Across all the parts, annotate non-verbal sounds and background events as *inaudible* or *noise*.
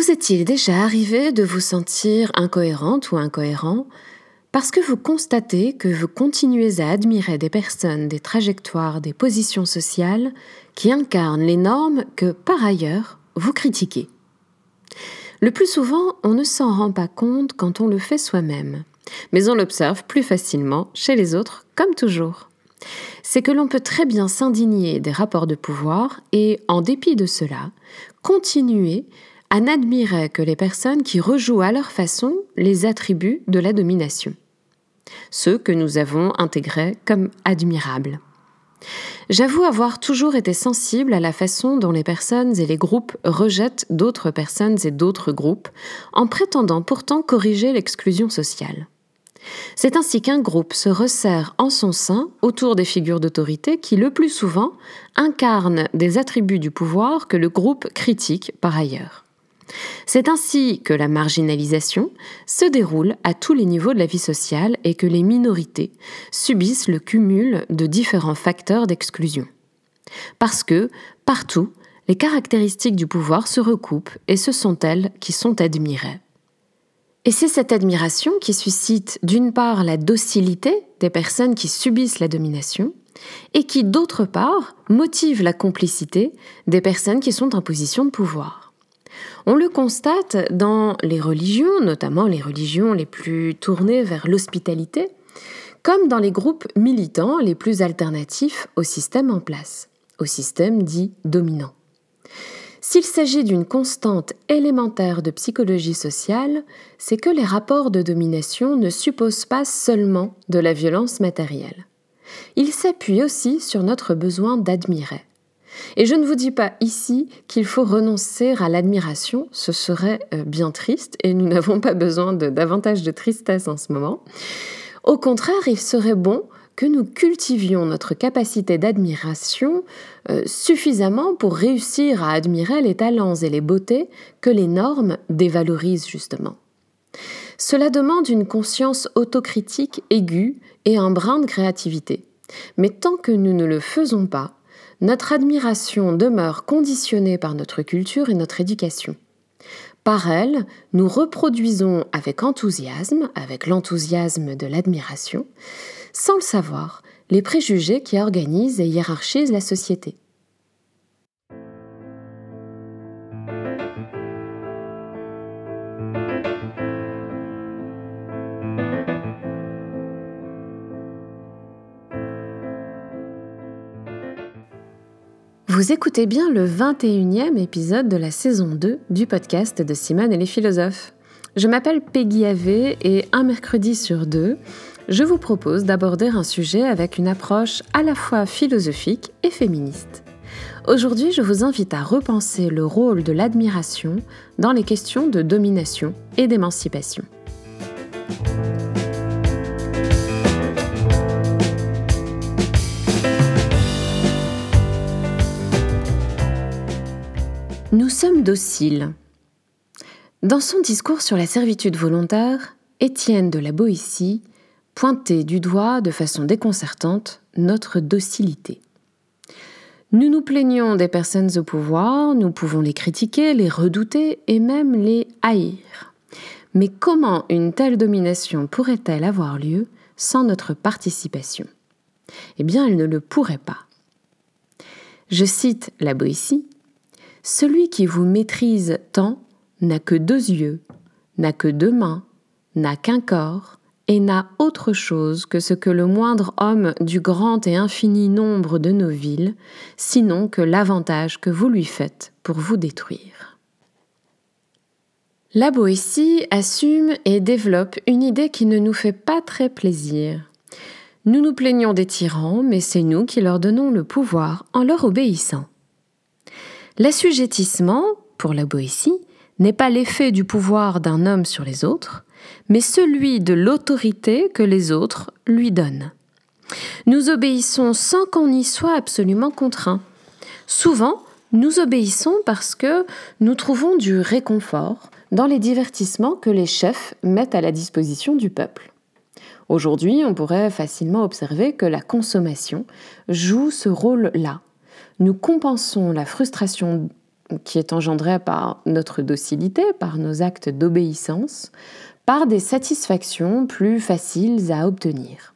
Vous est-il déjà arrivé de vous sentir incohérente ou incohérent parce que vous constatez que vous continuez à admirer des personnes, des trajectoires, des positions sociales qui incarnent les normes que, par ailleurs, vous critiquez? Le plus souvent, on ne s'en rend pas compte quand on le fait soi-même, mais on l'observe plus facilement chez les autres, comme toujours. C'est que l'on peut très bien s'indigner des rapports de pouvoir et, en dépit de cela, continuer à n'admirer que les personnes qui rejouent à leur façon les attributs de la domination, ceux que nous avons intégrés comme admirables. J'avoue avoir toujours été sensible à la façon dont les personnes et les groupes rejettent d'autres personnes et d'autres groupes, en prétendant pourtant corriger l'exclusion sociale. C'est ainsi qu'un groupe se resserre en son sein autour des figures d'autorité qui, le plus souvent, incarnent des attributs du pouvoir que le groupe critique par ailleurs. C'est ainsi que la marginalisation se déroule à tous les niveaux de la vie sociale et que les minorités subissent le cumul de différents facteurs d'exclusion. Parce que, partout, les caractéristiques du pouvoir se recoupent et ce sont elles qui sont admirées. Et c'est cette admiration qui suscite d'une part la docilité des personnes qui subissent la domination et qui d'autre part motive la complicité des personnes qui sont en position de pouvoir. On le constate dans les religions, notamment les religions les plus tournées vers l'hospitalité, comme dans les groupes militants les plus alternatifs au système en place, au système dit dominant. S'il s'agit d'une constante élémentaire de psychologie sociale, c'est que les rapports de domination ne supposent pas seulement de la violence matérielle. Ils s'appuient aussi sur notre besoin d'admirer. Et je ne vous dis pas ici qu'il faut renoncer à l'admiration, ce serait euh, bien triste et nous *laughs* n'avons pas besoin de davantage de tristesse en ce moment. Au contraire, il serait bon que nous cultivions notre capacité d'admiration euh, suffisamment pour réussir à admirer les talents et les beautés que les normes dévalorisent justement. Cela demande une conscience autocritique aiguë et un brin de créativité. Mais tant que nous ne le faisons pas, notre admiration demeure conditionnée par notre culture et notre éducation. Par elle, nous reproduisons avec enthousiasme, avec l'enthousiasme de l'admiration, sans le savoir, les préjugés qui organisent et hiérarchisent la société. Vous écoutez bien le 21e épisode de la saison 2 du podcast de Simone et les philosophes. Je m'appelle Peggy Ave et un mercredi sur deux, je vous propose d'aborder un sujet avec une approche à la fois philosophique et féministe. Aujourd'hui, je vous invite à repenser le rôle de l'admiration dans les questions de domination et d'émancipation. Nous sommes dociles. Dans son discours sur la servitude volontaire, Étienne de la Boétie pointait du doigt de façon déconcertante notre docilité. Nous nous plaignons des personnes au pouvoir, nous pouvons les critiquer, les redouter et même les haïr. Mais comment une telle domination pourrait-elle avoir lieu sans notre participation? Eh bien, elle ne le pourrait pas. Je cite la Boétie celui qui vous maîtrise tant n'a que deux yeux, n'a que deux mains, n'a qu'un corps, et n'a autre chose que ce que le moindre homme du grand et infini nombre de nos villes, sinon que l'avantage que vous lui faites pour vous détruire. La Boétie assume et développe une idée qui ne nous fait pas très plaisir. Nous nous plaignons des tyrans, mais c'est nous qui leur donnons le pouvoir en leur obéissant. L'assujettissement, pour la Boétie, n'est pas l'effet du pouvoir d'un homme sur les autres, mais celui de l'autorité que les autres lui donnent. Nous obéissons sans qu'on y soit absolument contraint. Souvent, nous obéissons parce que nous trouvons du réconfort dans les divertissements que les chefs mettent à la disposition du peuple. Aujourd'hui, on pourrait facilement observer que la consommation joue ce rôle-là nous compensons la frustration qui est engendrée par notre docilité, par nos actes d'obéissance, par des satisfactions plus faciles à obtenir.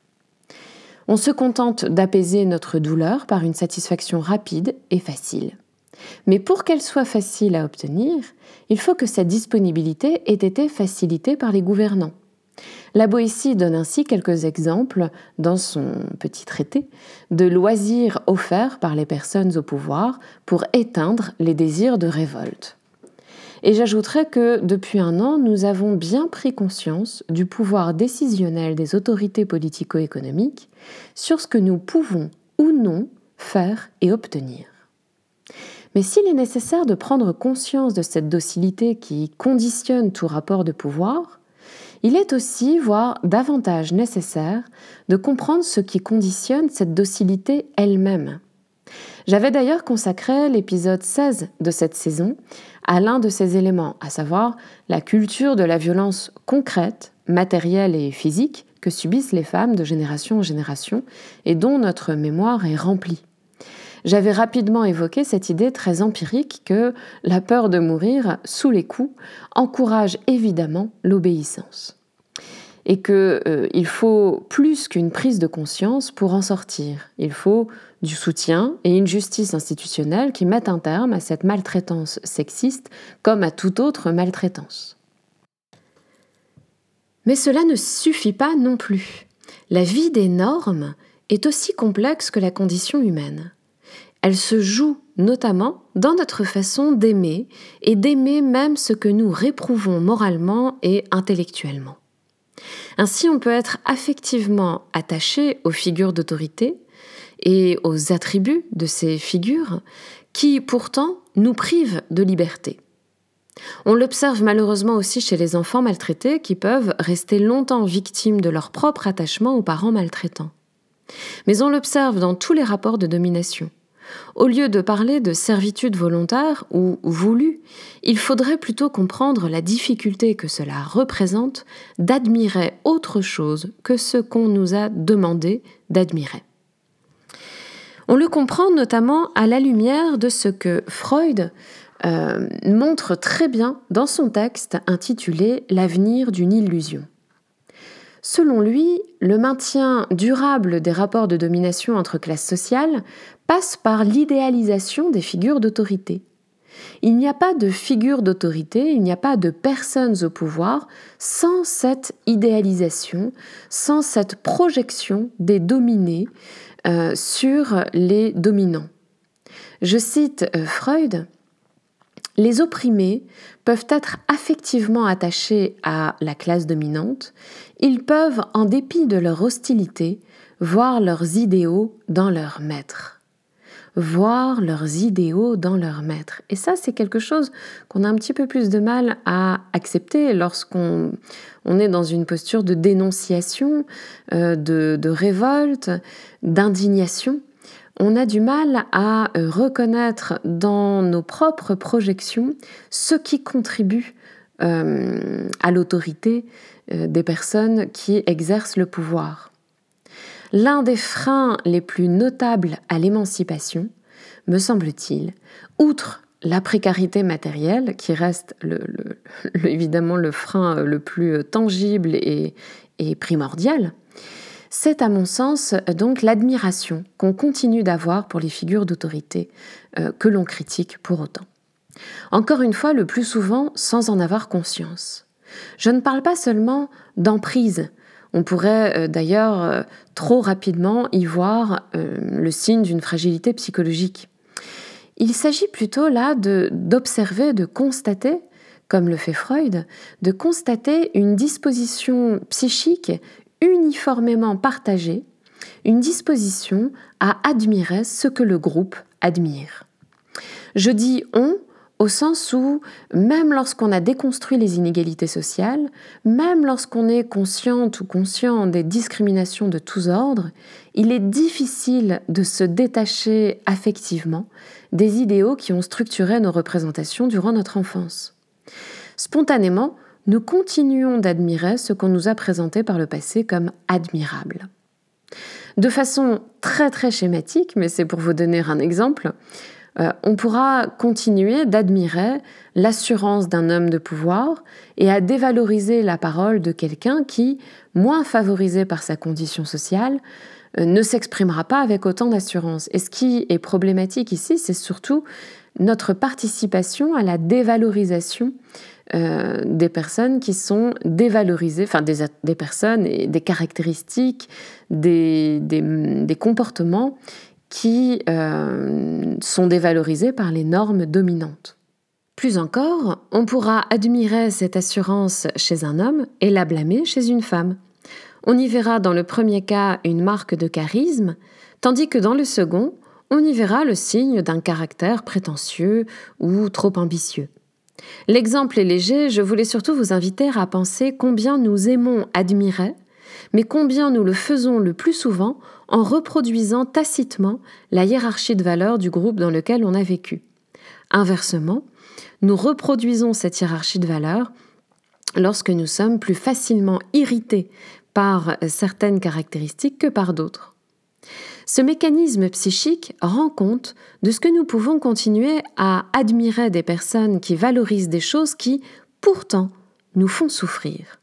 On se contente d'apaiser notre douleur par une satisfaction rapide et facile. Mais pour qu'elle soit facile à obtenir, il faut que sa disponibilité ait été facilitée par les gouvernants. La Boétie donne ainsi quelques exemples dans son petit traité de loisirs offerts par les personnes au pouvoir pour éteindre les désirs de révolte. Et j'ajouterai que depuis un an, nous avons bien pris conscience du pouvoir décisionnel des autorités politico-économiques sur ce que nous pouvons ou non faire et obtenir. Mais s'il est nécessaire de prendre conscience de cette docilité qui conditionne tout rapport de pouvoir, il est aussi, voire davantage nécessaire, de comprendre ce qui conditionne cette docilité elle-même. J'avais d'ailleurs consacré l'épisode 16 de cette saison à l'un de ces éléments, à savoir la culture de la violence concrète, matérielle et physique que subissent les femmes de génération en génération et dont notre mémoire est remplie. J'avais rapidement évoqué cette idée très empirique que la peur de mourir sous les coups encourage évidemment l'obéissance et qu'il euh, faut plus qu'une prise de conscience pour en sortir. Il faut du soutien et une justice institutionnelle qui mettent un terme à cette maltraitance sexiste comme à toute autre maltraitance. Mais cela ne suffit pas non plus. La vie des normes est aussi complexe que la condition humaine. Elle se joue notamment dans notre façon d'aimer et d'aimer même ce que nous réprouvons moralement et intellectuellement. Ainsi, on peut être affectivement attaché aux figures d'autorité et aux attributs de ces figures qui pourtant nous privent de liberté. On l'observe malheureusement aussi chez les enfants maltraités qui peuvent rester longtemps victimes de leur propre attachement aux parents maltraitants. Mais on l'observe dans tous les rapports de domination. Au lieu de parler de servitude volontaire ou voulue, il faudrait plutôt comprendre la difficulté que cela représente d'admirer autre chose que ce qu'on nous a demandé d'admirer. On le comprend notamment à la lumière de ce que Freud euh, montre très bien dans son texte intitulé L'avenir d'une illusion. Selon lui, le maintien durable des rapports de domination entre classes sociales passe par l'idéalisation des figures d'autorité. Il n'y a pas de figure d'autorité, il n'y a pas de personnes au pouvoir sans cette idéalisation, sans cette projection des dominés euh, sur les dominants. Je cite euh, Freud, les opprimés peuvent être affectivement attachés à la classe dominante, ils peuvent, en dépit de leur hostilité, voir leurs idéaux dans leur maître voir leurs idéaux dans leur maître. Et ça, c'est quelque chose qu'on a un petit peu plus de mal à accepter lorsqu'on on est dans une posture de dénonciation, euh, de, révolte, d'indignation. On a du mal à euh, reconnaître dans nos propres projections ce qui contribue euh, à l'autorité des personnes qui exercent le pouvoir. L'un des freins les plus notables à l'émancipation, me semble-t-il, outre la précarité matérielle, qui reste *laughs* évidemment le frein le plus tangible et, primordial, c'est à mon sens donc l'admiration qu'on continue d'avoir pour les figures d'autorité euh, que l'on critique pour autant. Encore une fois, le plus souvent sans en avoir conscience. Je ne parle pas seulement d'emprise, on pourrait euh, d'ailleurs euh, trop rapidement y voir le signe d'une fragilité psychologique. Il s'agit plutôt là d'observer, de, constater, comme le fait Freud, de constater une disposition psychique uniformément partagée, une disposition à admirer ce que le groupe admire. Je dis on au sens où même lorsqu'on a déconstruit les inégalités sociales, même lorsqu'on est consciente ou conscient des discriminations de tous ordres, il est difficile de se détacher affectivement des idéaux qui ont structuré nos représentations durant notre enfance. Spontanément, nous continuons d'admirer ce qu'on nous a présenté par le passé comme admirable. De façon très très schématique, mais c'est pour vous donner un exemple, euh, on pourra continuer d'admirer l'assurance d'un homme de pouvoir et à dévaloriser la parole de quelqu'un qui, moins favorisé par sa condition sociale, euh, ne s'exprimera pas avec autant d'assurance. Et ce qui est problématique ici, c'est surtout notre participation à la dévalorisation euh, des personnes qui sont dévalorisées, enfin des, personnes et des caractéristiques, des, des comportements qui euh, sont dévalorisés par les normes dominantes. Plus encore, on pourra admirer cette assurance chez un homme et la blâmer chez une femme. On y verra dans le premier cas une marque de charisme, tandis que dans le second, on y verra le signe d'un caractère prétentieux ou trop ambitieux. L'exemple est léger, je voulais surtout vous inviter à penser combien nous aimons admirer mais combien nous le faisons le plus souvent en reproduisant tacitement la hiérarchie de valeurs du groupe dans lequel on a vécu. Inversement, nous reproduisons cette hiérarchie de valeurs lorsque nous sommes plus facilement irrités par certaines caractéristiques que par d'autres. Ce mécanisme psychique rend compte de ce que nous pouvons continuer à admirer des personnes qui valorisent des choses qui, pourtant, nous font souffrir.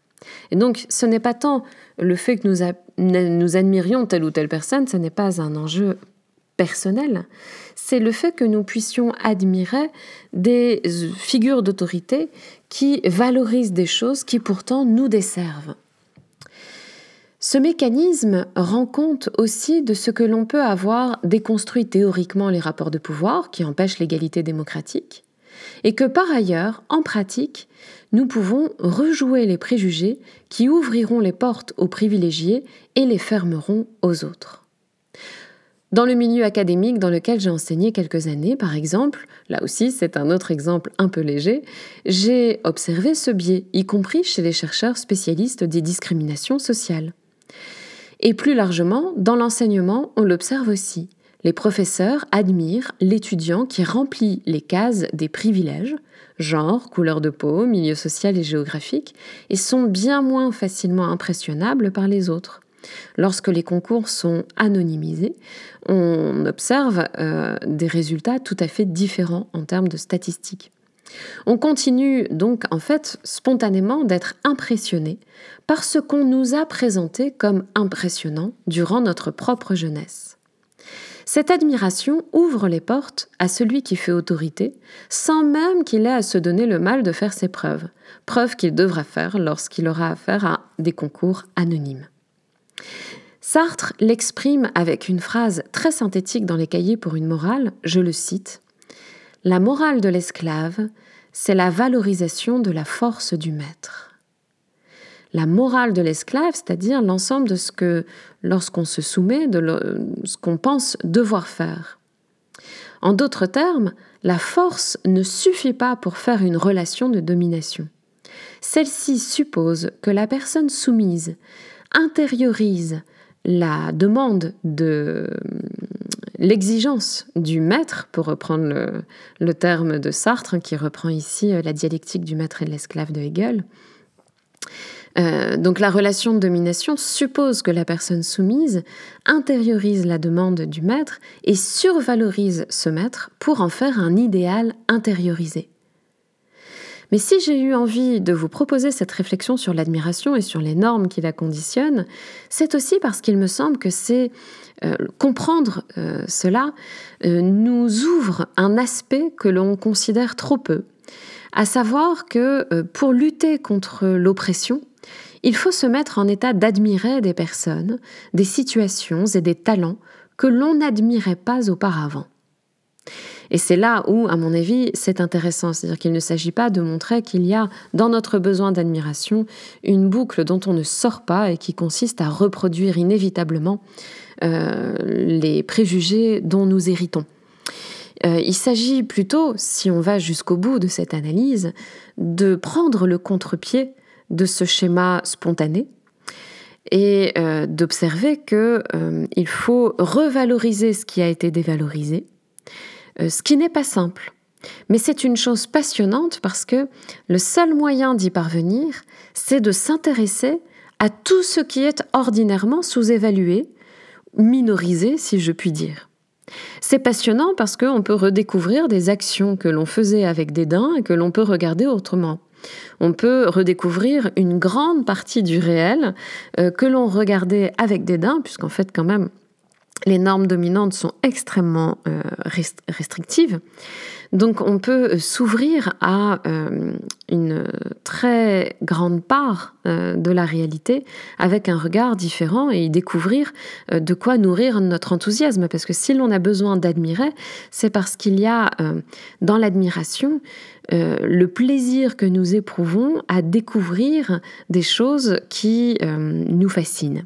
Et donc, ce n'est pas tant le fait que nous, admirions telle ou telle personne, ce n'est pas un enjeu personnel, c'est le fait que nous puissions admirer des figures d'autorité qui valorisent des choses qui pourtant nous desservent. Ce mécanisme rend compte aussi de ce que l'on peut avoir déconstruit théoriquement les rapports de pouvoir qui empêchent l'égalité démocratique, et que par ailleurs, en pratique, nous pouvons rejouer les préjugés qui ouvriront les portes aux privilégiés et les fermeront aux autres. Dans le milieu académique dans lequel j'ai enseigné quelques années, par exemple, là aussi c'est un autre exemple un peu léger, j'ai observé ce biais, y compris chez les chercheurs spécialistes des discriminations sociales. Et plus largement, dans l'enseignement, on l'observe aussi. Les professeurs admirent l'étudiant qui remplit les cases des privilèges, genre, couleur de peau, milieu social et géographique, et sont bien moins facilement impressionnables par les autres. Lorsque les concours sont anonymisés, on observe euh, des résultats tout à fait différents en termes de statistiques. On continue donc en fait spontanément d'être impressionné par ce qu'on nous a présenté comme impressionnant durant notre propre jeunesse. Cette admiration ouvre les portes à celui qui fait autorité, sans même qu'il ait à se donner le mal de faire ses preuves, preuves qu'il devra faire lorsqu'il aura affaire à des concours anonymes. Sartre l'exprime avec une phrase très synthétique dans les cahiers pour une morale, je le cite La morale de l'esclave, c'est la valorisation de la force du maître la morale de l'esclave, c'est-à-dire l'ensemble de ce que, lorsqu'on se soumet, de ce qu'on pense devoir faire. En d'autres termes, la force ne suffit pas pour faire une relation de domination. Celle-ci suppose que la personne soumise intériorise la demande de l'exigence du maître, pour reprendre le, terme de Sartre, qui reprend ici la dialectique du maître et de l'esclave de Hegel, euh, donc la relation de domination suppose que la personne soumise intériorise la demande du maître et survalorise ce maître pour en faire un idéal intériorisé. Mais si j'ai eu envie de vous proposer cette réflexion sur l'admiration et sur les normes qui la conditionnent, c'est aussi parce qu'il me semble que c'est euh, comprendre euh, cela nous ouvre un aspect que l'on considère trop peu, à savoir que pour lutter contre l'oppression, il faut se mettre en état d'admirer des personnes, des situations et des talents que l'on n'admirait pas auparavant. Et c'est là où, à mon avis, c'est intéressant. C'est-à-dire qu'il ne s'agit pas de montrer qu'il y a, dans notre besoin d'admiration, une boucle dont on ne sort pas et qui consiste à reproduire inévitablement euh, les préjugés dont nous héritons. Euh, il s'agit plutôt, si on va jusqu'au bout de cette analyse, de prendre le contre-pied de ce schéma spontané et euh, d'observer euh, faut revaloriser ce qui a été dévalorisé, ce qui n'est pas simple. Mais c'est une chose passionnante parce que le seul moyen d'y parvenir, c'est de s'intéresser à tout ce qui est ordinairement sous-évalué, minorisé si je puis dire. C'est passionnant parce qu'on peut redécouvrir des actions que l'on faisait avec dédain et que l'on peut regarder autrement. On peut redécouvrir une grande partie du réel euh, que l'on regardait avec dédain, puisqu'en fait quand même les normes dominantes sont extrêmement euh, restrictives. Donc on peut s'ouvrir à euh, une très grande part euh, de la réalité avec un regard différent et y découvrir de quoi nourrir notre enthousiasme. Parce que si l'on a besoin d'admirer, c'est parce qu'il y a dans l'admiration le plaisir que nous éprouvons à découvrir des choses qui nous fascinent.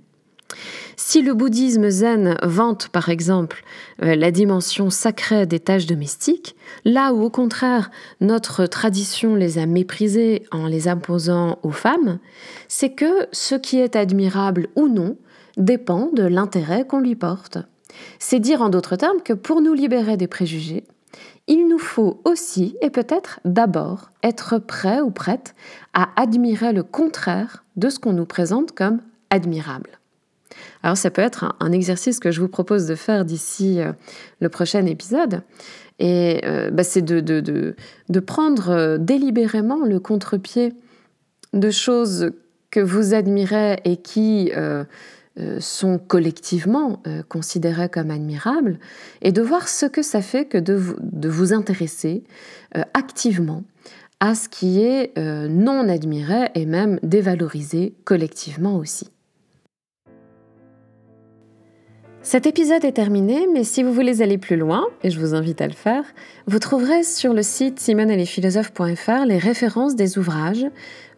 Si le bouddhisme zen vante par exemple euh, la dimension sacrée des tâches domestiques, là où au contraire notre tradition les a méprisées en les imposant aux femmes, c'est que ce qui est admirable ou non dépend de l'intérêt qu'on lui porte. C'est dire en d'autres termes que pour nous libérer des préjugés, il nous faut aussi et peut-être d'abord être prêt ou prête à admirer le contraire de ce qu'on nous présente comme admirable. Alors ça peut être un, exercice que je vous propose de faire d'ici euh, le prochain épisode. Et euh, bah, c'est de, prendre euh, délibérément le contre-pied de choses que vous admirez et qui sont collectivement considérées comme admirables, et de voir ce que ça fait que de vous intéresser activement à ce qui est non admiré et même dévalorisé collectivement aussi. Cet épisode est terminé, mais si vous voulez aller plus loin, et je vous invite à le faire, vous trouverez sur le site simonelesphilosophes.fr les références des ouvrages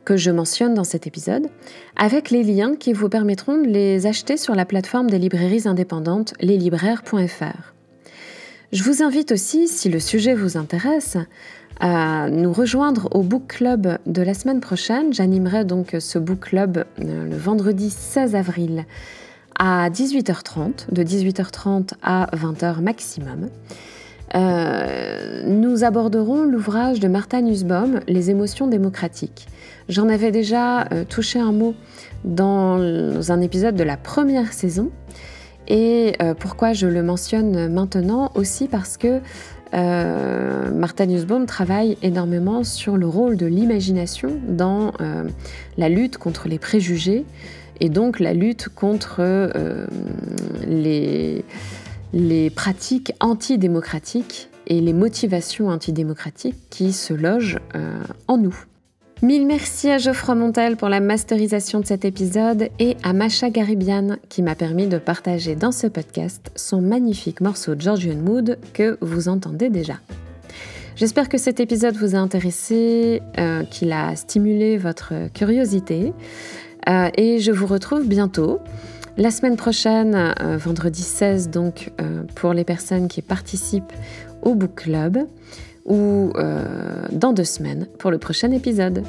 que je mentionne dans cet épisode, avec les liens qui vous permettront de les acheter sur la plateforme des librairies indépendantes leslibraires.fr. Je vous invite aussi, si le sujet vous intéresse, à nous rejoindre au book club de la semaine prochaine. J'animerai donc ce book club euh, le vendredi 16 avril à 18h30, de 18h30 à 20h maximum. Euh, nous aborderons l'ouvrage de Martha Nussbaum, Les émotions démocratiques. J'en avais déjà euh, touché un mot dans un épisode de la première saison. Et euh, pourquoi je le mentionne maintenant Aussi parce que Martha Nussbaum travaille énormément sur le rôle de l'imagination dans la lutte contre les préjugés et donc la lutte contre euh, les, pratiques antidémocratiques et les motivations antidémocratiques qui se logent euh, en nous. Mille merci à Geoffroy Montel pour la masterisation de cet épisode et à Macha Garibian qui m'a permis de partager dans ce podcast son magnifique morceau Georgian Mood que vous entendez déjà. J'espère que cet épisode vous a intéressé, euh, qu'il a stimulé votre curiosité. Euh, et je vous retrouve bientôt. La semaine prochaine, euh, vendredi 16, donc euh, pour les personnes qui participent au book club, ou dans deux semaines pour le prochain épisode.